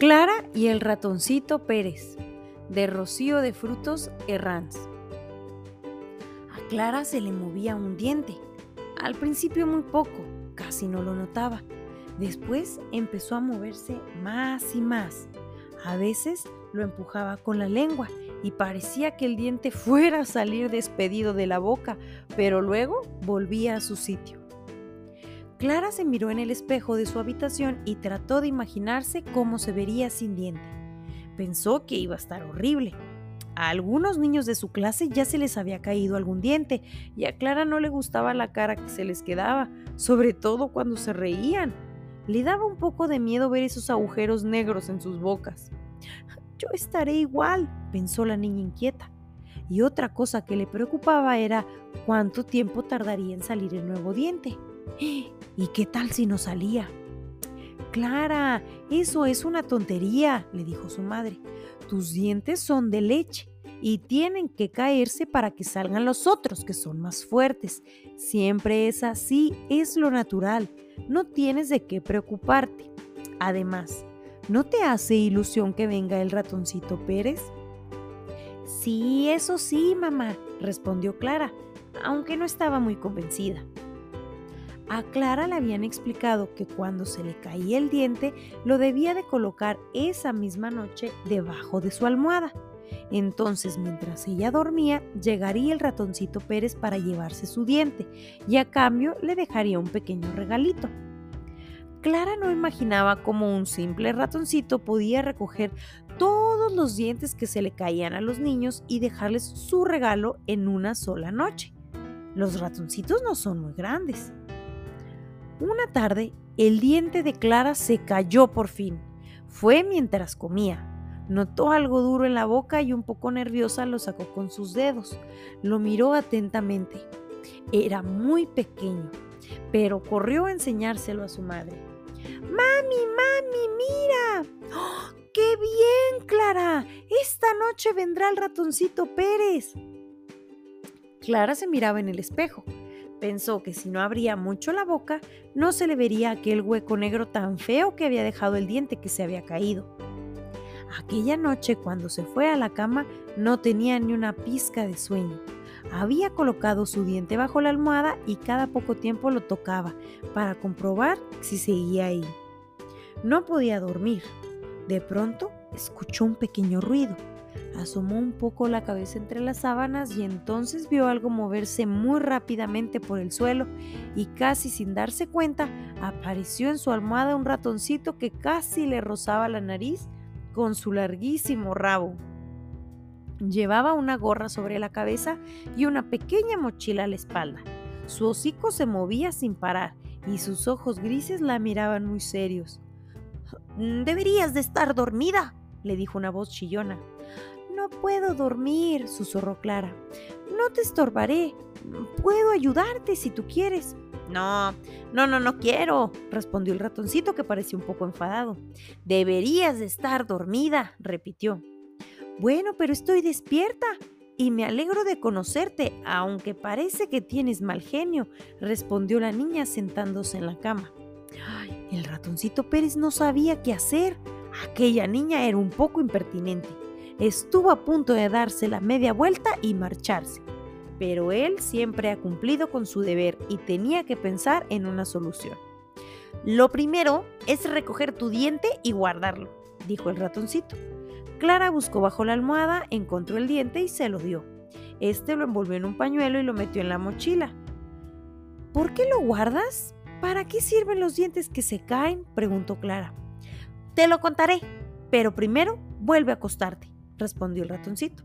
Clara y el ratoncito Pérez, de Rocío de Frutos Herranz. A Clara se le movía un diente. Al principio muy poco, casi no lo notaba. Después empezó a moverse más y más. A veces lo empujaba con la lengua y parecía que el diente fuera a salir despedido de la boca, pero luego volvía a su sitio. Clara se miró en el espejo de su habitación y trató de imaginarse cómo se vería sin diente. Pensó que iba a estar horrible. A algunos niños de su clase ya se les había caído algún diente y a Clara no le gustaba la cara que se les quedaba, sobre todo cuando se reían. Le daba un poco de miedo ver esos agujeros negros en sus bocas. Yo estaré igual, pensó la niña inquieta. Y otra cosa que le preocupaba era cuánto tiempo tardaría en salir el nuevo diente. ¿Y qué tal si no salía? Clara, eso es una tontería, le dijo su madre. Tus dientes son de leche y tienen que caerse para que salgan los otros, que son más fuertes. Siempre es así, es lo natural. No tienes de qué preocuparte. Además, ¿no te hace ilusión que venga el ratoncito Pérez? Sí, eso sí, mamá, respondió Clara, aunque no estaba muy convencida. A Clara le habían explicado que cuando se le caía el diente lo debía de colocar esa misma noche debajo de su almohada. Entonces, mientras ella dormía, llegaría el ratoncito Pérez para llevarse su diente y a cambio le dejaría un pequeño regalito. Clara no imaginaba cómo un simple ratoncito podía recoger todos los dientes que se le caían a los niños y dejarles su regalo en una sola noche. Los ratoncitos no son muy grandes. Una tarde, el diente de Clara se cayó por fin. Fue mientras comía. Notó algo duro en la boca y un poco nerviosa lo sacó con sus dedos. Lo miró atentamente. Era muy pequeño, pero corrió a enseñárselo a su madre. ¡Mami, mami, mira! ¡Oh, ¡Qué bien, Clara! Esta noche vendrá el ratoncito Pérez. Clara se miraba en el espejo. Pensó que si no abría mucho la boca, no se le vería aquel hueco negro tan feo que había dejado el diente que se había caído. Aquella noche, cuando se fue a la cama, no tenía ni una pizca de sueño. Había colocado su diente bajo la almohada y cada poco tiempo lo tocaba para comprobar si seguía ahí. No podía dormir. De pronto escuchó un pequeño ruido Asomó un poco la cabeza entre las sábanas y entonces vio algo moverse muy rápidamente por el suelo y casi sin darse cuenta apareció en su almohada un ratoncito que casi le rozaba la nariz con su larguísimo rabo. Llevaba una gorra sobre la cabeza y una pequeña mochila a la espalda. Su hocico se movía sin parar y sus ojos grises la miraban muy serios. Deberías de estar dormida, le dijo una voz chillona. Puedo dormir, susurró Clara. No te estorbaré. Puedo ayudarte si tú quieres. No, no, no, no quiero, respondió el ratoncito que parecía un poco enfadado. Deberías de estar dormida, repitió. Bueno, pero estoy despierta y me alegro de conocerte, aunque parece que tienes mal genio, respondió la niña sentándose en la cama. el ratoncito Pérez no sabía qué hacer. Aquella niña era un poco impertinente. Estuvo a punto de darse la media vuelta y marcharse, pero él siempre ha cumplido con su deber y tenía que pensar en una solución. Lo primero es recoger tu diente y guardarlo, dijo el ratoncito. Clara buscó bajo la almohada, encontró el diente y se lo dio. Este lo envolvió en un pañuelo y lo metió en la mochila. ¿Por qué lo guardas? ¿Para qué sirven los dientes que se caen? preguntó Clara. Te lo contaré, pero primero vuelve a acostarte respondió el ratoncito.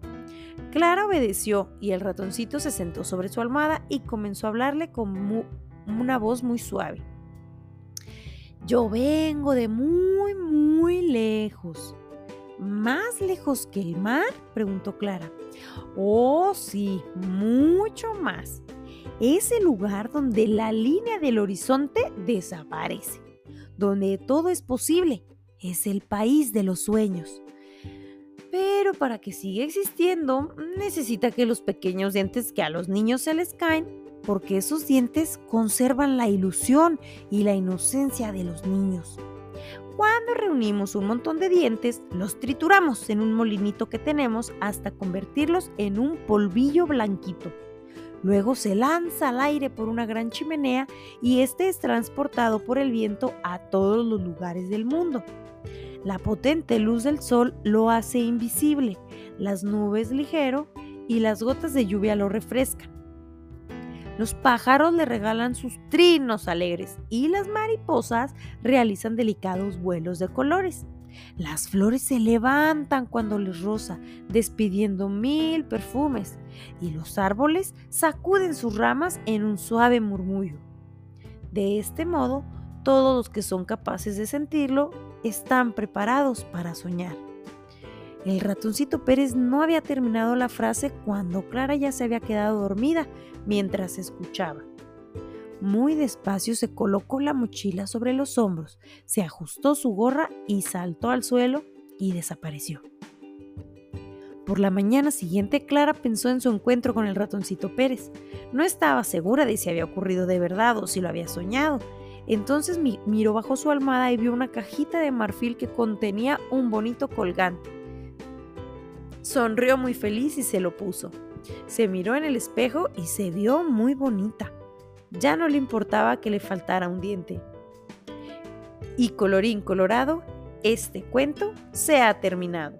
Clara obedeció y el ratoncito se sentó sobre su almohada y comenzó a hablarle con una voz muy suave. Yo vengo de muy, muy lejos. ¿Más lejos que el mar? preguntó Clara. Oh, sí, mucho más. Es el lugar donde la línea del horizonte desaparece, donde todo es posible. Es el país de los sueños. Pero para que siga existiendo, necesita que los pequeños dientes que a los niños se les caen, porque esos dientes conservan la ilusión y la inocencia de los niños. Cuando reunimos un montón de dientes, los trituramos en un molinito que tenemos hasta convertirlos en un polvillo blanquito. Luego se lanza al aire por una gran chimenea y este es transportado por el viento a todos los lugares del mundo. La potente luz del sol lo hace invisible, las nubes ligero y las gotas de lluvia lo refrescan. Los pájaros le regalan sus trinos alegres y las mariposas realizan delicados vuelos de colores. Las flores se levantan cuando les rosa, despidiendo mil perfumes, y los árboles sacuden sus ramas en un suave murmullo. De este modo, todos los que son capaces de sentirlo están preparados para soñar. El ratoncito Pérez no había terminado la frase cuando Clara ya se había quedado dormida mientras escuchaba. Muy despacio se colocó la mochila sobre los hombros, se ajustó su gorra y saltó al suelo y desapareció. Por la mañana siguiente, Clara pensó en su encuentro con el ratoncito Pérez. No estaba segura de si había ocurrido de verdad o si lo había soñado. Entonces miró bajo su almohada y vio una cajita de marfil que contenía un bonito colgante. Sonrió muy feliz y se lo puso. Se miró en el espejo y se vio muy bonita. Ya no le importaba que le faltara un diente. Y colorín colorado, este cuento se ha terminado.